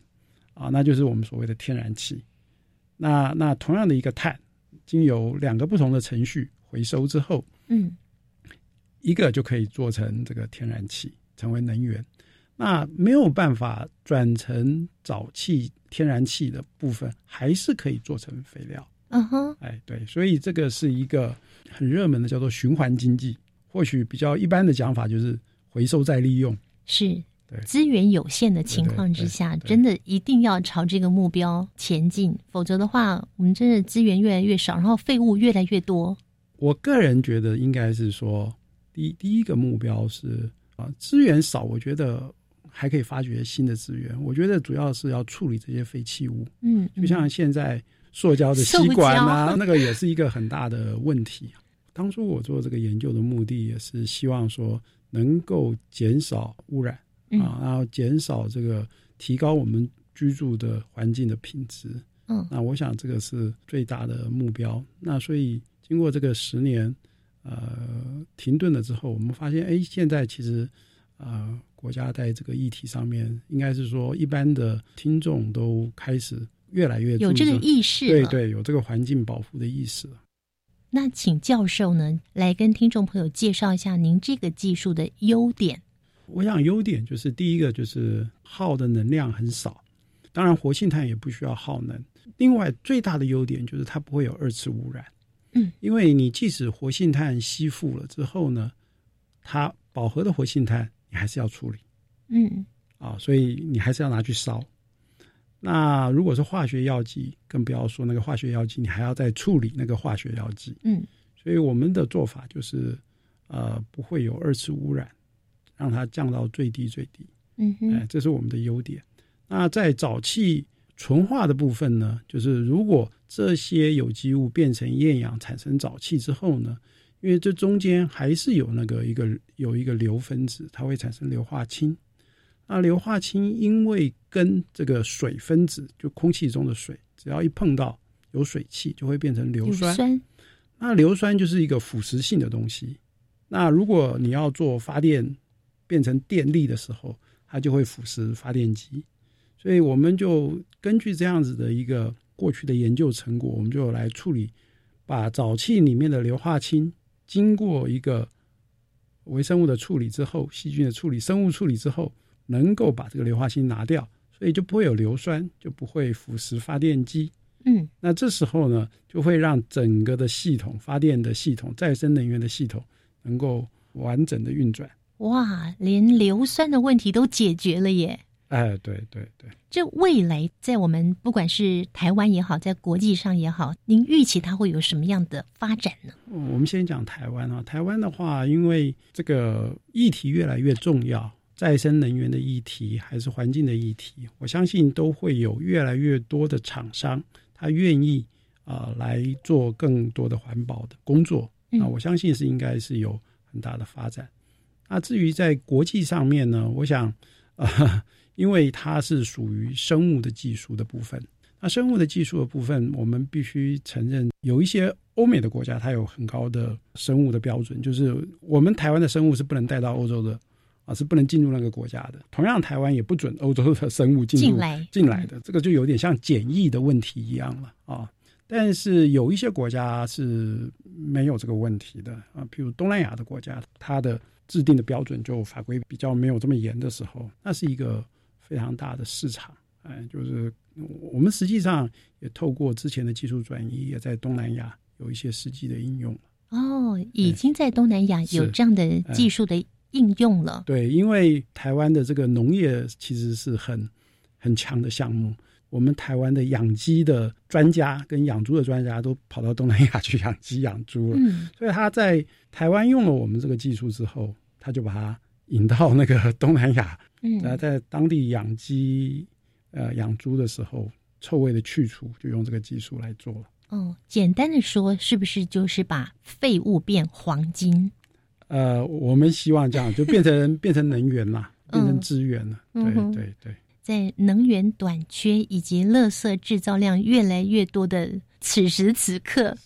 啊，那就是我们所谓的天然气。那那同样的一个碳，经由两个不同的程序回收之后，嗯一个就可以做成这个天然气，成为能源。那没有办法转成沼气、天然气的部分，还是可以做成肥料。嗯哼，哎，对，所以这个是一个很热门的，叫做循环经济。或许比较一般的讲法就是回收再利用。是对资源有限的情况之下，真的一定要朝这个目标前进，否则的话，我们真的资源越来越少，然后废物越来越多。我个人觉得应该是说，第第一个目标是啊，资源少，我觉得还可以发掘新的资源。我觉得主要是要处理这些废弃物，嗯，就像现在塑胶的吸管啊，那个也是一个很大的问题。当初我做这个研究的目的也是希望说能够减少污染啊，然后减少这个提高我们居住的环境的品质。嗯，那我想这个是最大的目标。那所以经过这个十年呃停顿了之后，我们发现，哎，现在其实呃国家在这个议题上面，应该是说一般的听众都开始越来越有这个意识，对对，有这个环境保护的意识了。那请教授呢来跟听众朋友介绍一下您这个技术的优点。我想优点就是第一个就是耗的能量很少，当然活性炭也不需要耗能。另外最大的优点就是它不会有二次污染。嗯，因为你即使活性炭吸附了之后呢，它饱和的活性炭你还是要处理。嗯，啊，所以你还是要拿去烧。那如果是化学药剂，更不要说那个化学药剂，你还要再处理那个化学药剂。嗯，所以我们的做法就是，呃，不会有二次污染，让它降到最低最低。嗯哼，哎，这是我们的优点。那在沼气纯化的部分呢，就是如果这些有机物变成厌氧产生沼气之后呢，因为这中间还是有那个一个有一个硫分子，它会产生硫化氢。那硫化氢因为跟这个水分子，就空气中的水，只要一碰到有水汽，就会变成硫酸。酸那硫酸就是一个腐蚀性的东西。那如果你要做发电变成电力的时候，它就会腐蚀发电机。所以我们就根据这样子的一个过去的研究成果，我们就来处理，把沼气里面的硫化氢经过一个微生物的处理之后，细菌的处理、生物处理之后。能够把这个硫化氢拿掉，所以就不会有硫酸，就不会腐蚀发电机。嗯，那这时候呢，就会让整个的系统、发电的系统、再生能源的系统能够完整的运转。哇，连硫酸的问题都解决了耶！哎，对对对，这未来在我们不管是台湾也好，在国际上也好，您预期它会有什么样的发展呢？我们先讲台湾啊，台湾的话，因为这个议题越来越重要。再生能源的议题还是环境的议题，我相信都会有越来越多的厂商，他愿意啊来做更多的环保的工作。那我相信是应该是有很大的发展。那至于在国际上面呢，我想啊，因为它是属于生物的技术的部分，那生物的技术的部分，我们必须承认有一些欧美的国家，它有很高的生物的标准，就是我们台湾的生物是不能带到欧洲的。啊，是不能进入那个国家的。同样，台湾也不准欧洲的生物进入进来的，这个就有点像检疫的问题一样了啊。但是有一些国家是没有这个问题的啊，譬如东南亚的国家，它的制定的标准就法规比较没有这么严的时候，那是一个非常大的市场。哎，就是我们实际上也透过之前的技术转移，也在东南亚有一些实际的应用哦，已经在东南亚有这样的技术的。应用了对，因为台湾的这个农业其实是很很强的项目。我们台湾的养鸡的专家跟养猪的专家都跑到东南亚去养鸡养猪了，嗯，所以他在台湾用了我们这个技术之后，他就把它引到那个东南亚，嗯，后在当地养鸡呃养猪的时候，臭味的去除就用这个技术来做了。哦，简单的说，是不是就是把废物变黄金？呃，我们希望这样就变成变成能源啦，变成资源了。对对对，在能源短缺以及垃圾制造量越来越多的此时此刻，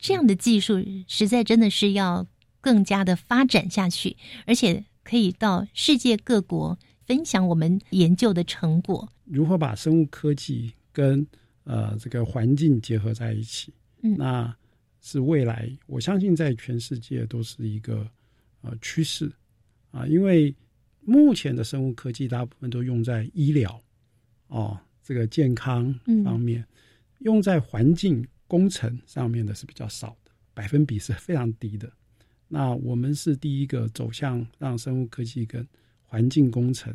这样的技术实在真的是要更加的发展下去，而且可以到世界各国分享我们研究的成果。如何把生物科技跟呃这个环境结合在一起？嗯，那是未来，我相信在全世界都是一个。呃，趋势啊，因为目前的生物科技大部分都用在医疗哦，这个健康方面，用在环境工程上面的是比较少的，百分比是非常低的。那我们是第一个走向让生物科技跟环境工程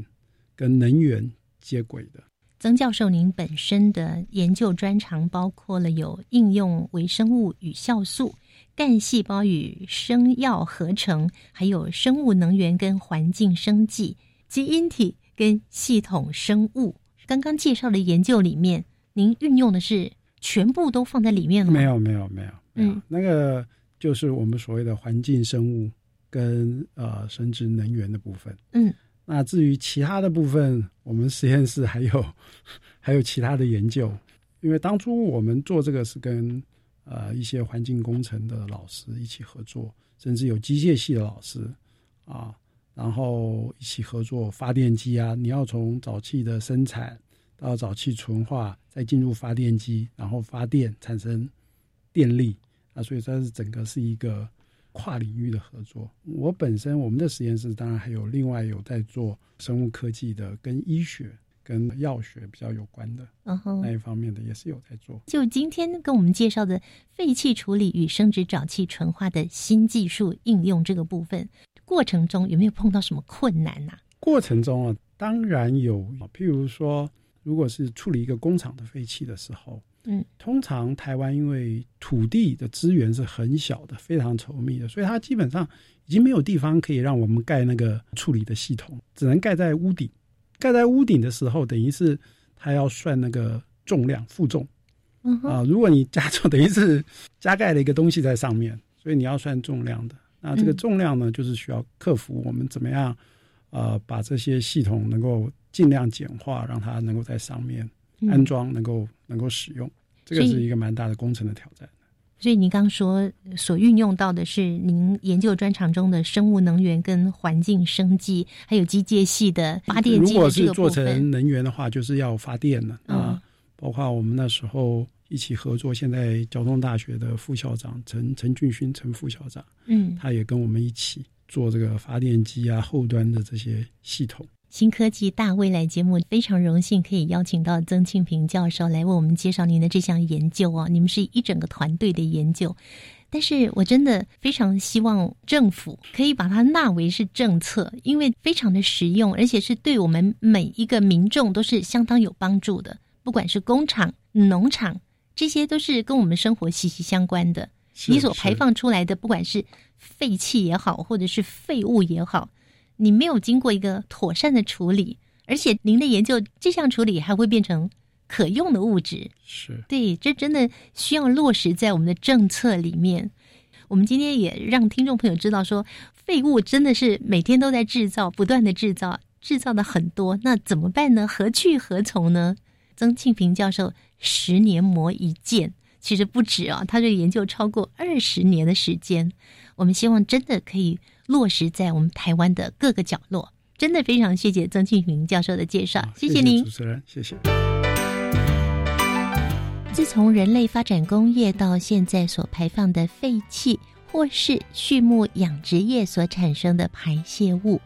跟能源接轨的。曾教授，您本身的研究专长包括了有应用微生物与酵素。干细胞与生药合成，还有生物能源跟环境生计、基因体跟系统生物。刚刚介绍的研究里面，您运用的是全部都放在里面了吗？没有，没有，没有，嗯，那个就是我们所谓的环境生物跟呃生殖能源的部分。嗯，那至于其他的部分，我们实验室还有还有其他的研究。因为当初我们做这个是跟呃一些环境工程的老师一起合作，甚至有机械系的老师啊，然后一起合作发电机啊。你要从沼气的生产到沼气纯化，再进入发电机，然后发电产生电力啊，所以它是整个是一个跨领域的合作。我本身我们的实验室当然还有另外有在做生物科技的跟医学。跟药学比较有关的那一方面的也是有在做。就今天跟我们介绍的废气处理与生殖沼气纯化的新技术应用这个部分过程中，有没有碰到什么困难呢？过程中啊，当然有。譬如说，如果是处理一个工厂的废气的时候，嗯，通常台湾因为土地的资源是很小的，非常稠密的，所以它基本上已经没有地方可以让我们盖那个处理的系统，只能盖在屋顶。盖在屋顶的时候，等于是它要算那个重量负重，啊，如果你加重，等于是加盖了一个东西在上面，所以你要算重量的。那这个重量呢，就是需要克服我们怎么样，呃，把这些系统能够尽量简化，让它能够在上面安装，能够能够使用。这个是一个蛮大的工程的挑战。所以您刚说所运用到的是您研究专长中的生物能源跟环境生计，还有机械系的发电机如果是做成能源的话，就是要发电了啊。包括我们那时候一起合作，现在交通大学的副校长陈陈俊勋陈副校长，嗯，他也跟我们一起做这个发电机啊后端的这些系统。新科技大未来节目非常荣幸可以邀请到曾庆平教授来为我们介绍您的这项研究哦。你们是一整个团队的研究，但是我真的非常希望政府可以把它纳为是政策，因为非常的实用，而且是对我们每一个民众都是相当有帮助的。不管是工厂、农场，这些都是跟我们生活息息相关的。你所排放出来的，不管是废气也好，或者是废物也好。你没有经过一个妥善的处理，而且您的研究这项处理还会变成可用的物质，是对，这真的需要落实在我们的政策里面。我们今天也让听众朋友知道，说废物真的是每天都在制造，不断的制造，制造的很多，那怎么办呢？何去何从呢？曾庆平教授十年磨一剑，其实不止啊，他这个研究超过二十年的时间。我们希望真的可以。落实在我们台湾的各个角落，真的非常谢谢曾庆平教授的介绍，谢谢您，主持人，谢谢。自从人类发展工业到现在所排放的废气，或是畜牧养殖业所产生的排泄物，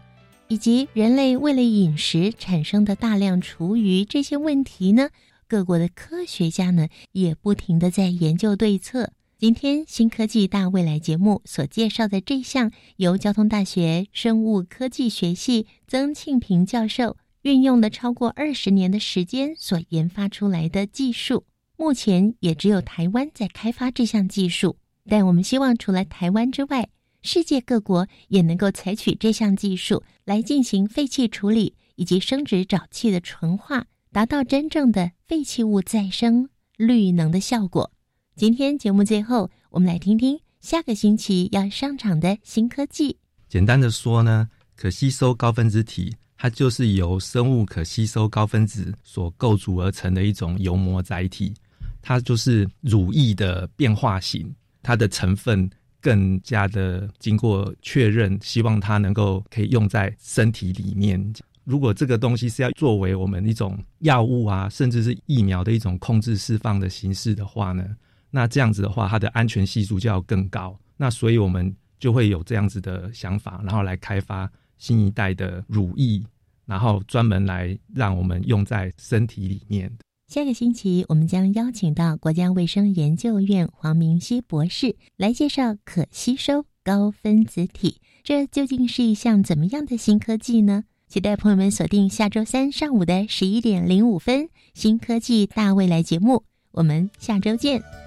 以及人类为了饮食产生的大量厨余，这些问题呢，各国的科学家呢也不停的在研究对策。今天新科技大未来节目所介绍的这项由交通大学生物科技学系曾庆平教授运用了超过二十年的时间所研发出来的技术，目前也只有台湾在开发这项技术。但我们希望除了台湾之外，世界各国也能够采取这项技术来进行废气处理以及生殖沼气的纯化，达到真正的废弃物再生、绿能的效果。今天节目最后，我们来听听下个星期要上场的新科技。简单的说呢，可吸收高分子体，它就是由生物可吸收高分子所构筑而成的一种油膜载体。它就是乳液的变化型，它的成分更加的经过确认，希望它能够可以用在身体里面。如果这个东西是要作为我们一种药物啊，甚至是疫苗的一种控制释放的形式的话呢？那这样子的话，它的安全系数就要更高。那所以我们就会有这样子的想法，然后来开发新一代的乳液，然后专门来让我们用在身体里面。下个星期，我们将邀请到国家卫生研究院黄明熙博士来介绍可吸收高分子体，这究竟是一项怎么样的新科技呢？期待朋友们锁定下周三上午的十一点零五分《新科技大未来》节目。我们下周见。